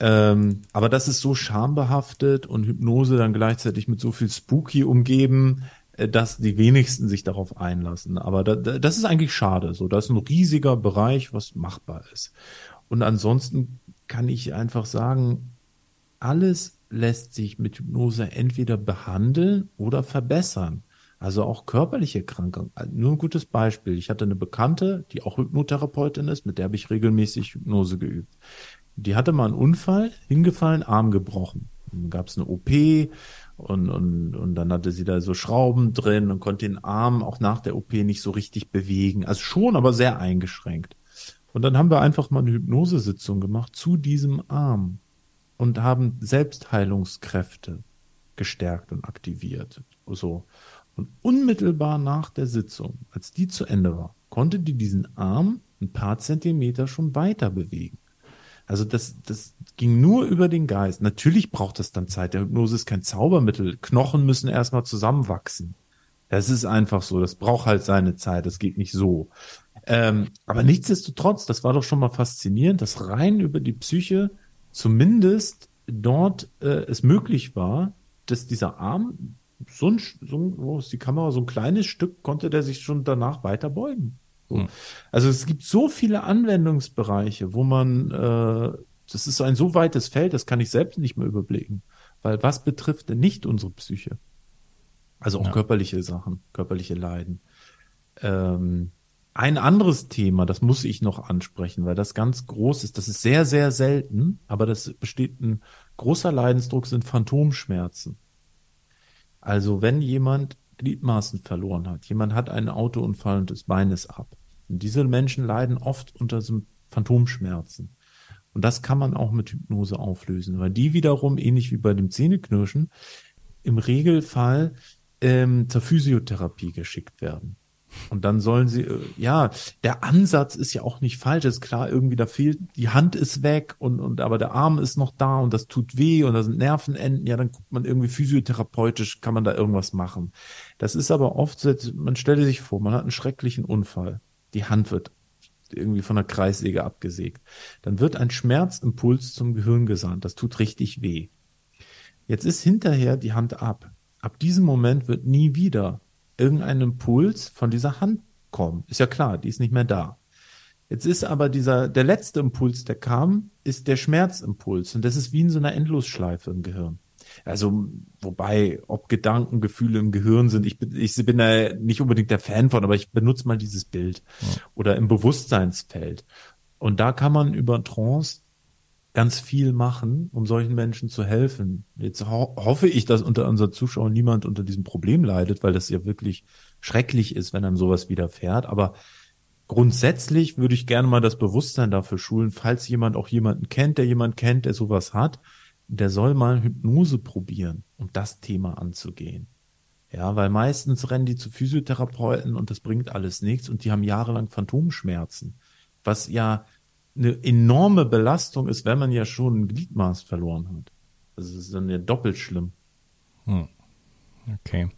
Ähm, aber das ist so schambehaftet und Hypnose dann gleichzeitig mit so viel Spooky umgeben, äh, dass die wenigsten sich darauf einlassen. Aber da, das ist eigentlich schade. So, das ist ein riesiger Bereich, was machbar ist. Und ansonsten kann ich einfach sagen, alles lässt sich mit Hypnose entweder behandeln oder verbessern. Also auch körperliche Krankheiten. Nur ein gutes Beispiel. Ich hatte eine Bekannte, die auch Hypnotherapeutin ist, mit der habe ich regelmäßig Hypnose geübt. Die hatte mal einen Unfall, hingefallen, Arm gebrochen. Dann gab es eine OP, und, und, und dann hatte sie da so Schrauben drin und konnte den Arm auch nach der OP nicht so richtig bewegen. Also schon, aber sehr eingeschränkt. Und dann haben wir einfach mal eine Hypnosesitzung gemacht zu diesem Arm und haben Selbstheilungskräfte gestärkt und aktiviert. So. Und unmittelbar nach der Sitzung, als die zu Ende war, konnte die diesen Arm ein paar Zentimeter schon weiter bewegen. Also das, das ging nur über den Geist. Natürlich braucht das dann Zeit. Der Hypnose ist kein Zaubermittel. Knochen müssen erstmal zusammenwachsen. Das ist einfach so. Das braucht halt seine Zeit. Das geht nicht so. Ähm, aber nichtsdestotrotz, das war doch schon mal faszinierend, dass rein über die Psyche zumindest dort äh, es möglich war, dass dieser Arm so ein, so ein, wo ist die Kamera, so ein kleines Stück konnte der sich schon danach weiter beugen. Hm. Also es gibt so viele Anwendungsbereiche, wo man, äh, das ist ein so weites Feld, das kann ich selbst nicht mehr überblicken. Weil was betrifft denn nicht unsere Psyche? Also auch ja. körperliche Sachen, körperliche Leiden. Ähm, ein anderes Thema, das muss ich noch ansprechen, weil das ganz groß ist. Das ist sehr, sehr selten, aber das besteht ein großer Leidensdruck, sind Phantomschmerzen. Also wenn jemand Gliedmaßen verloren hat, jemand hat einen Autounfall und ist ab, und diese Menschen leiden oft unter so Phantomschmerzen. Und das kann man auch mit Hypnose auflösen, weil die wiederum, ähnlich wie bei dem Zähneknirschen, im Regelfall ähm, zur Physiotherapie geschickt werden. Und dann sollen sie, äh, ja, der Ansatz ist ja auch nicht falsch, ist klar, irgendwie da fehlt, die Hand ist weg und, und aber der Arm ist noch da und das tut weh und da sind Nervenenden, ja, dann guckt man irgendwie physiotherapeutisch, kann man da irgendwas machen. Das ist aber oft, man stelle sich vor, man hat einen schrecklichen Unfall die Hand wird irgendwie von der Kreissäge abgesägt. Dann wird ein Schmerzimpuls zum Gehirn gesandt. Das tut richtig weh. Jetzt ist hinterher die Hand ab. Ab diesem Moment wird nie wieder irgendein Impuls von dieser Hand kommen. Ist ja klar, die ist nicht mehr da. Jetzt ist aber dieser, der letzte Impuls, der kam, ist der Schmerzimpuls. Und das ist wie in so einer Endlosschleife im Gehirn. Also, wobei, ob Gedanken, Gefühle im Gehirn sind, ich bin, ich bin da nicht unbedingt der Fan von, aber ich benutze mal dieses Bild. Ja. Oder im Bewusstseinsfeld. Und da kann man über Trance ganz viel machen, um solchen Menschen zu helfen. Jetzt ho hoffe ich, dass unter unseren Zuschauern niemand unter diesem Problem leidet, weil das ja wirklich schrecklich ist, wenn einem sowas widerfährt. Aber grundsätzlich würde ich gerne mal das Bewusstsein dafür schulen, falls jemand auch jemanden kennt, der jemand kennt, der sowas hat, der soll mal Hypnose probieren, um das Thema anzugehen. Ja, weil meistens rennen die zu Physiotherapeuten und das bringt alles nichts und die haben jahrelang Phantomschmerzen, was ja eine enorme Belastung ist, wenn man ja schon ein Gliedmaß verloren hat. Das ist dann ja doppelt schlimm. Hm. Okay.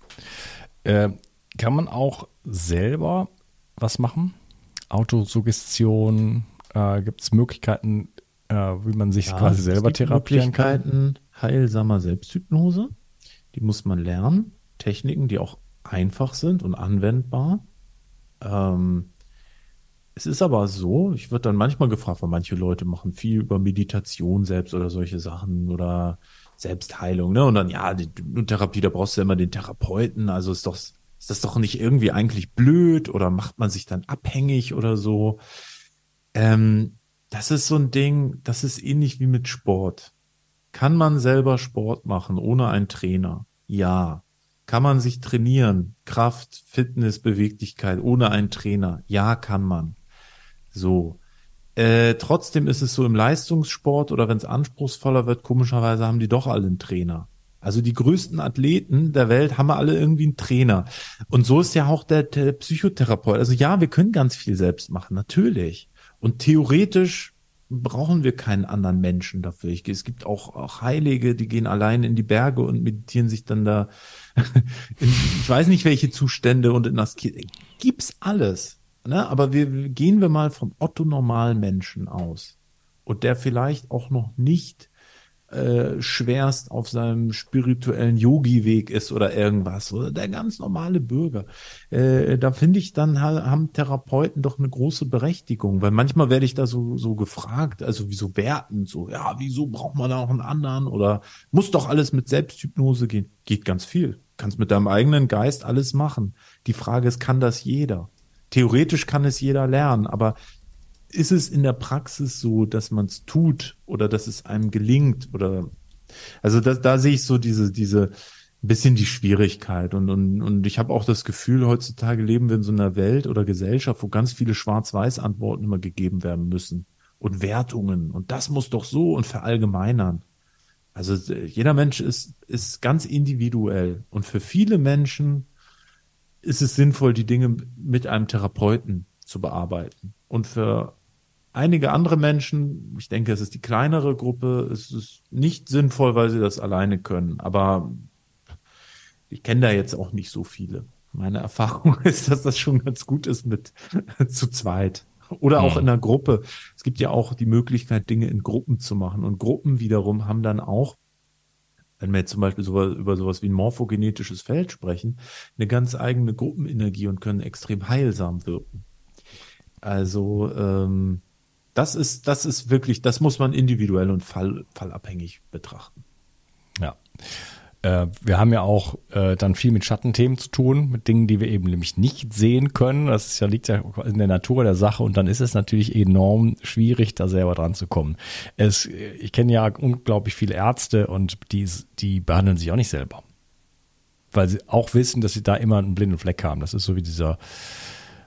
Äh, kann man auch selber was machen? Autosuggestion, äh, gibt es Möglichkeiten, äh, wie man sich ja, quasi selber therapieren kann? heilsamer Selbsthypnose, die muss man lernen. Techniken, die auch einfach sind und anwendbar. Ähm, es ist aber so, ich würde dann manchmal gefragt, weil manche Leute machen viel über Meditation selbst oder solche Sachen oder Selbstheilung, ne? Und dann, ja, die Therapie, da brauchst du ja immer den Therapeuten, also ist doch ist das doch nicht irgendwie eigentlich blöd oder macht man sich dann abhängig oder so? Ähm, das ist so ein Ding, das ist ähnlich wie mit Sport. Kann man selber Sport machen ohne einen Trainer? Ja. Kann man sich trainieren? Kraft, Fitness, Beweglichkeit ohne einen Trainer? Ja, kann man. So. Äh, trotzdem ist es so im Leistungssport oder wenn es anspruchsvoller wird, komischerweise haben die doch alle einen Trainer. Also die größten Athleten der Welt haben alle irgendwie einen Trainer. Und so ist ja auch der, der Psychotherapeut. Also ja, wir können ganz viel selbst machen, natürlich. Und theoretisch brauchen wir keinen anderen Menschen dafür. Ich, es gibt auch, auch Heilige, die gehen allein in die Berge und meditieren sich dann da in, ich weiß nicht welche Zustände und in das gibt's alles. Ne? Aber wir gehen wir mal vom Otto Normalmenschen aus und der vielleicht auch noch nicht äh, schwerst auf seinem spirituellen Yogi-Weg ist oder irgendwas, oder der ganz normale Bürger. Äh, da finde ich dann haben Therapeuten doch eine große Berechtigung, weil manchmal werde ich da so, so gefragt, also wieso werten, so, ja, wieso braucht man da noch einen anderen oder muss doch alles mit Selbsthypnose gehen? Geht ganz viel. Kannst mit deinem eigenen Geist alles machen. Die Frage ist, kann das jeder? Theoretisch kann es jeder lernen, aber ist es in der Praxis so, dass man es tut oder dass es einem gelingt oder also da, da sehe ich so diese diese bisschen die Schwierigkeit und und, und ich habe auch das Gefühl heutzutage leben wir in so einer Welt oder Gesellschaft, wo ganz viele schwarz-weiß Antworten immer gegeben werden müssen und Wertungen und das muss doch so und verallgemeinern. Also jeder Mensch ist ist ganz individuell und für viele Menschen ist es sinnvoll, die Dinge mit einem Therapeuten zu bearbeiten. Und für einige andere Menschen, ich denke, es ist die kleinere Gruppe, es ist nicht sinnvoll, weil sie das alleine können. Aber ich kenne da jetzt auch nicht so viele. Meine Erfahrung ist, dass das schon ganz gut ist mit zu zweit. Oder auch mhm. in einer Gruppe. Es gibt ja auch die Möglichkeit, Dinge in Gruppen zu machen. Und Gruppen wiederum haben dann auch, wenn wir jetzt zum Beispiel so, über sowas wie ein morphogenetisches Feld sprechen, eine ganz eigene Gruppenenergie und können extrem heilsam wirken. Also ähm, das ist, das ist wirklich, das muss man individuell und fall, fallabhängig betrachten. Ja. Äh, wir haben ja auch äh, dann viel mit Schattenthemen zu tun, mit Dingen, die wir eben nämlich nicht sehen können. Das ist ja, liegt ja in der Natur der Sache und dann ist es natürlich enorm schwierig, da selber dran zu kommen. Es, ich kenne ja unglaublich viele Ärzte und die, die behandeln sich auch nicht selber. Weil sie auch wissen, dass sie da immer einen blinden Fleck haben. Das ist so wie dieser,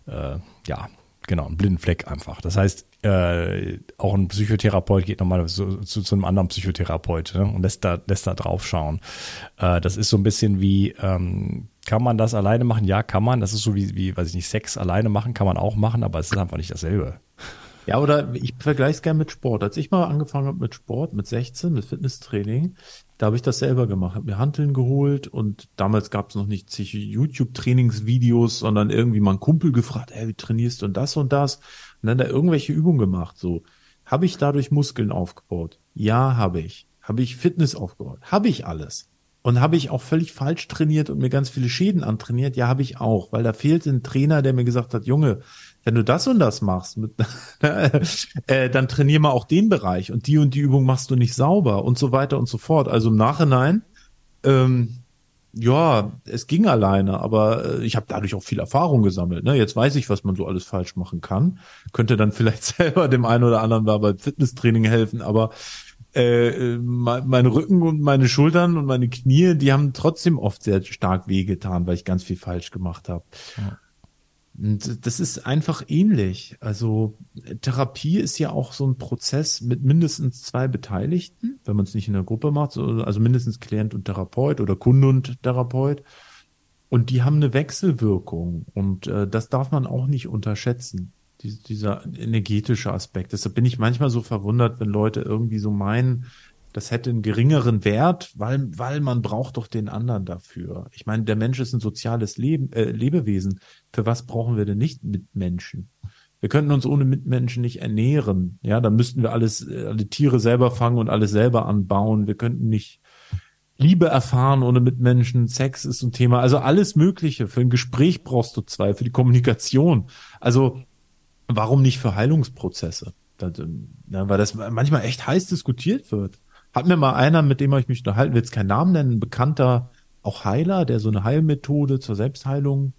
äh, ja, genau, ein blinden Fleck einfach. Das heißt, äh, auch ein Psychotherapeut geht nochmal zu, zu, zu einem anderen Psychotherapeut ne, und lässt da, lässt da drauf schauen. Äh, das ist so ein bisschen wie, ähm, kann man das alleine machen? Ja, kann man. Das ist so wie, wie, weiß ich nicht, Sex alleine machen kann man auch machen, aber es ist einfach nicht dasselbe. Ja, oder ich vergleiche es gerne mit Sport. Als ich mal angefangen habe mit Sport, mit 16, mit Fitnesstraining, da habe ich das selber gemacht, habe mir Hanteln geholt und damals gab es noch nicht YouTube-Trainingsvideos, sondern irgendwie mal einen Kumpel gefragt, hey, wie trainierst du und das und das? Und dann da irgendwelche Übungen gemacht. So, habe ich dadurch Muskeln aufgebaut? Ja, habe ich. Habe ich Fitness aufgebaut? Habe ich alles. Und habe ich auch völlig falsch trainiert und mir ganz viele Schäden antrainiert? Ja, habe ich auch, weil da fehlte ein Trainer, der mir gesagt hat, Junge, wenn du das und das machst, mit, äh, dann trainier mal auch den Bereich und die und die Übung machst du nicht sauber und so weiter und so fort. Also im Nachhinein ähm, ja, es ging alleine, aber äh, ich habe dadurch auch viel Erfahrung gesammelt. Ne? Jetzt weiß ich, was man so alles falsch machen kann. Könnte dann vielleicht selber dem einen oder anderen mal beim Fitnesstraining helfen, aber äh, mein Rücken und meine Schultern und meine Knie, die haben trotzdem oft sehr stark wehgetan, weil ich ganz viel falsch gemacht habe. Ja. Und das ist einfach ähnlich. Also Therapie ist ja auch so ein Prozess mit mindestens zwei Beteiligten, wenn man es nicht in der Gruppe macht, also mindestens Klient und Therapeut oder Kunde und Therapeut. Und die haben eine Wechselwirkung und äh, das darf man auch nicht unterschätzen, die, dieser energetische Aspekt. Deshalb bin ich manchmal so verwundert, wenn Leute irgendwie so meinen, das hätte einen geringeren Wert, weil, weil man braucht doch den anderen dafür. Ich meine, der Mensch ist ein soziales Leben, äh, Lebewesen. Für was brauchen wir denn nicht Mitmenschen? Wir könnten uns ohne Mitmenschen nicht ernähren. Ja, dann müssten wir alles, äh, alle Tiere selber fangen und alles selber anbauen. Wir könnten nicht Liebe erfahren ohne Mitmenschen. Sex ist ein Thema. Also alles Mögliche. Für ein Gespräch brauchst du zwei, für die Kommunikation. Also warum nicht für Heilungsprozesse? Das, ja, weil das manchmal echt heiß diskutiert wird. Hat mir mal einer, mit dem ich mich unterhalten will, jetzt keinen Namen nennen, ein bekannter, auch Heiler, der so eine Heilmethode zur Selbstheilung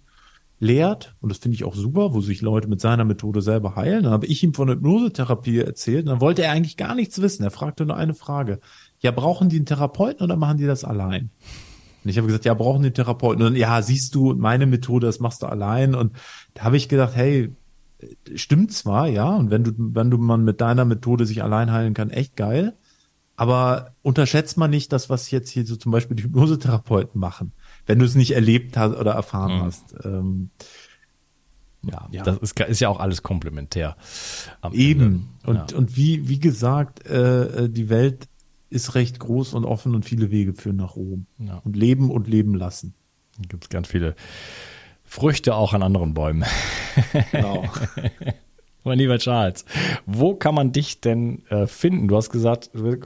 lehrt. Und das finde ich auch super, wo sich Leute mit seiner Methode selber heilen. Dann habe ich ihm von Hypnosetherapie erzählt. Und dann wollte er eigentlich gar nichts wissen. Er fragte nur eine Frage. Ja, brauchen die einen Therapeuten oder machen die das allein? Und ich habe gesagt, ja, brauchen die einen Therapeuten. Und ja, siehst du, meine Methode, das machst du allein. Und da habe ich gedacht, hey, stimmt zwar, ja, und wenn du, wenn du man mit deiner Methode sich allein heilen kann, echt geil. Aber unterschätzt man nicht das, was jetzt hier so zum Beispiel die Hypnosetherapeuten machen, wenn du es nicht erlebt hast oder erfahren mhm. hast. Ähm, ja, ja, das ist, ist, ja auch alles komplementär. Eben. Ende. Und, ja. und wie, wie gesagt, äh, die Welt ist recht groß und offen und viele Wege führen nach oben. Ja. Und leben und leben lassen. Gibt es ganz viele Früchte auch an anderen Bäumen. Genau. Mein lieber Charles, wo kann man dich denn äh, finden? Du hast gesagt äh,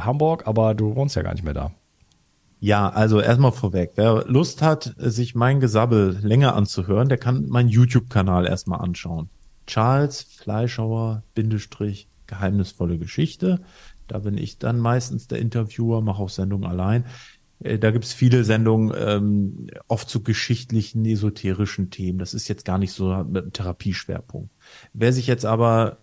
Hamburg, aber du wohnst ja gar nicht mehr da. Ja, also erstmal vorweg. Wer Lust hat, sich mein Gesabbel länger anzuhören, der kann meinen YouTube-Kanal erstmal anschauen. Charles Fleischhauer Bindestrich geheimnisvolle Geschichte. Da bin ich dann meistens der Interviewer, mache auch Sendungen allein. Äh, da gibt's viele Sendungen, ähm, oft zu geschichtlichen, esoterischen Themen. Das ist jetzt gar nicht so einem Therapieschwerpunkt. Wer sich jetzt aber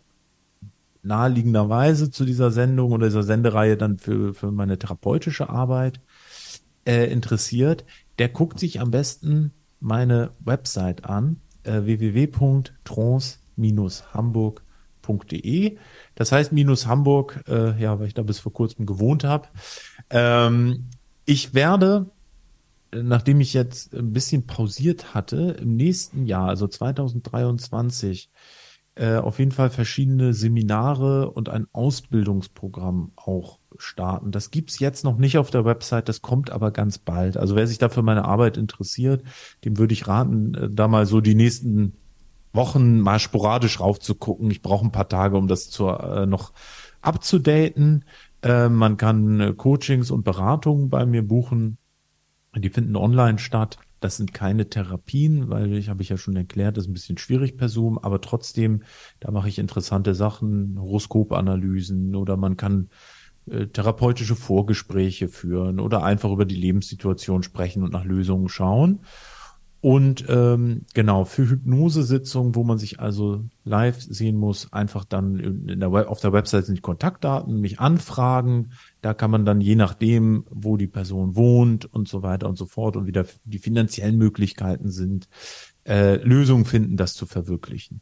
naheliegenderweise zu dieser Sendung oder dieser Sendereihe dann für, für meine therapeutische Arbeit äh, interessiert, der guckt sich am besten meine Website an, äh, www.trance-hamburg.de. Das heißt minus Hamburg, äh, ja, weil ich da bis vor kurzem gewohnt habe. Ähm, ich werde, nachdem ich jetzt ein bisschen pausiert hatte, im nächsten Jahr, also 2023, äh, auf jeden Fall verschiedene Seminare und ein Ausbildungsprogramm auch starten. Das gibt's jetzt noch nicht auf der Website, das kommt aber ganz bald. Also wer sich dafür meine Arbeit interessiert, dem würde ich raten, äh, da mal so die nächsten Wochen mal sporadisch raufzugucken. Ich brauche ein paar Tage, um das zu, äh, noch abzudaten. Äh, man kann äh, Coachings und Beratungen bei mir buchen. Die finden online statt. Das sind keine Therapien, weil ich habe ich ja schon erklärt, das ist ein bisschen schwierig per Zoom, aber trotzdem, da mache ich interessante Sachen, Horoskopanalysen oder man kann äh, therapeutische Vorgespräche führen oder einfach über die Lebenssituation sprechen und nach Lösungen schauen. Und ähm, genau, für Hypnosesitzungen, wo man sich also live sehen muss, einfach dann der auf der Website sind die Kontaktdaten, mich anfragen. Da kann man dann je nachdem, wo die Person wohnt und so weiter und so fort und wieder die finanziellen Möglichkeiten sind, äh, Lösungen finden, das zu verwirklichen.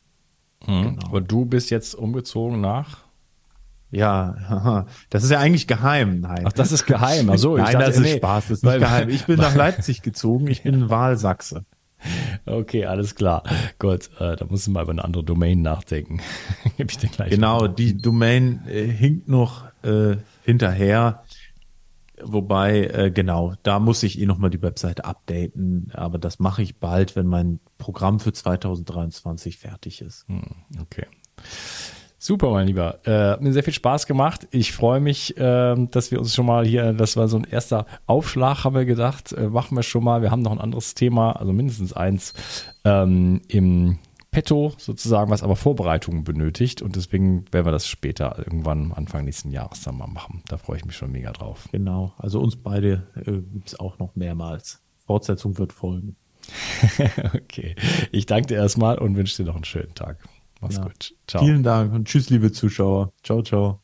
Mhm. Genau. Aber du bist jetzt umgezogen nach? Ja, das ist ja eigentlich geheim. Nein. Ach, das ist geheim. Ach so, Nein, dachte, das ist nee, Spaß, das ist nicht geheim. Ich bin nach Leipzig gezogen, ich bin Wahlsachse. Okay, alles klar. Gut, äh, da musst du mal über eine andere Domain nachdenken. Gib ich dir gleich. Genau, mal. die Domain äh, hinkt noch äh, hinterher. Wobei, äh, genau, da muss ich eh nochmal die Webseite updaten. Aber das mache ich bald, wenn mein Programm für 2023 fertig ist. Hm, okay. Super, mein Lieber. Äh, hat mir sehr viel Spaß gemacht. Ich freue mich, äh, dass wir uns schon mal hier, das war so ein erster Aufschlag, haben wir gedacht, äh, machen wir schon mal. Wir haben noch ein anderes Thema, also mindestens eins ähm, im Petto sozusagen, was aber Vorbereitungen benötigt. Und deswegen werden wir das später irgendwann Anfang nächsten Jahres dann mal machen. Da freue ich mich schon mega drauf. Genau, also uns beide äh, gibt es auch noch mehrmals. Fortsetzung wird folgen. okay. Ich danke dir erstmal und wünsche dir noch einen schönen Tag. Mach's Ja. gut. Ciao. Vielen Dank und tschüss, liebe Zuschauer. Ciao, ciao.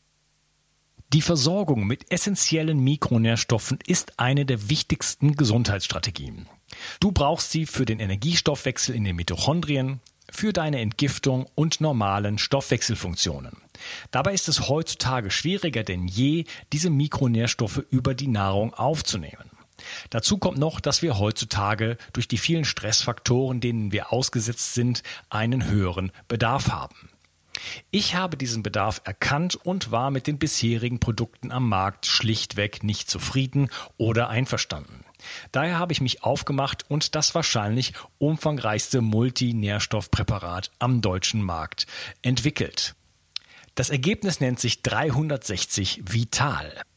Die Versorgung mit essentiellen Mikronährstoffen ist eine der wichtigsten Gesundheitsstrategien. Du brauchst sie für den Energiestoffwechsel in den Mitochondrien, für deine Entgiftung und normalen Stoffwechselfunktionen. Dabei ist es heutzutage schwieriger denn je, diese Mikronährstoffe über die Nahrung aufzunehmen. Dazu kommt noch, dass wir heutzutage durch die vielen Stressfaktoren, denen wir ausgesetzt sind, einen höheren Bedarf haben. Ich habe diesen Bedarf erkannt und war mit den bisherigen Produkten am Markt schlichtweg nicht zufrieden oder einverstanden. Daher habe ich mich aufgemacht und das wahrscheinlich umfangreichste Multinährstoffpräparat am deutschen Markt entwickelt. Das Ergebnis nennt sich 360 Vital.